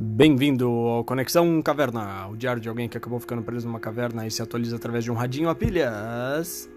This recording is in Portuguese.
Bem-vindo ao Conexão Caverna, o diário de alguém que acabou ficando preso numa caverna e se atualiza através de um radinho a pilhas.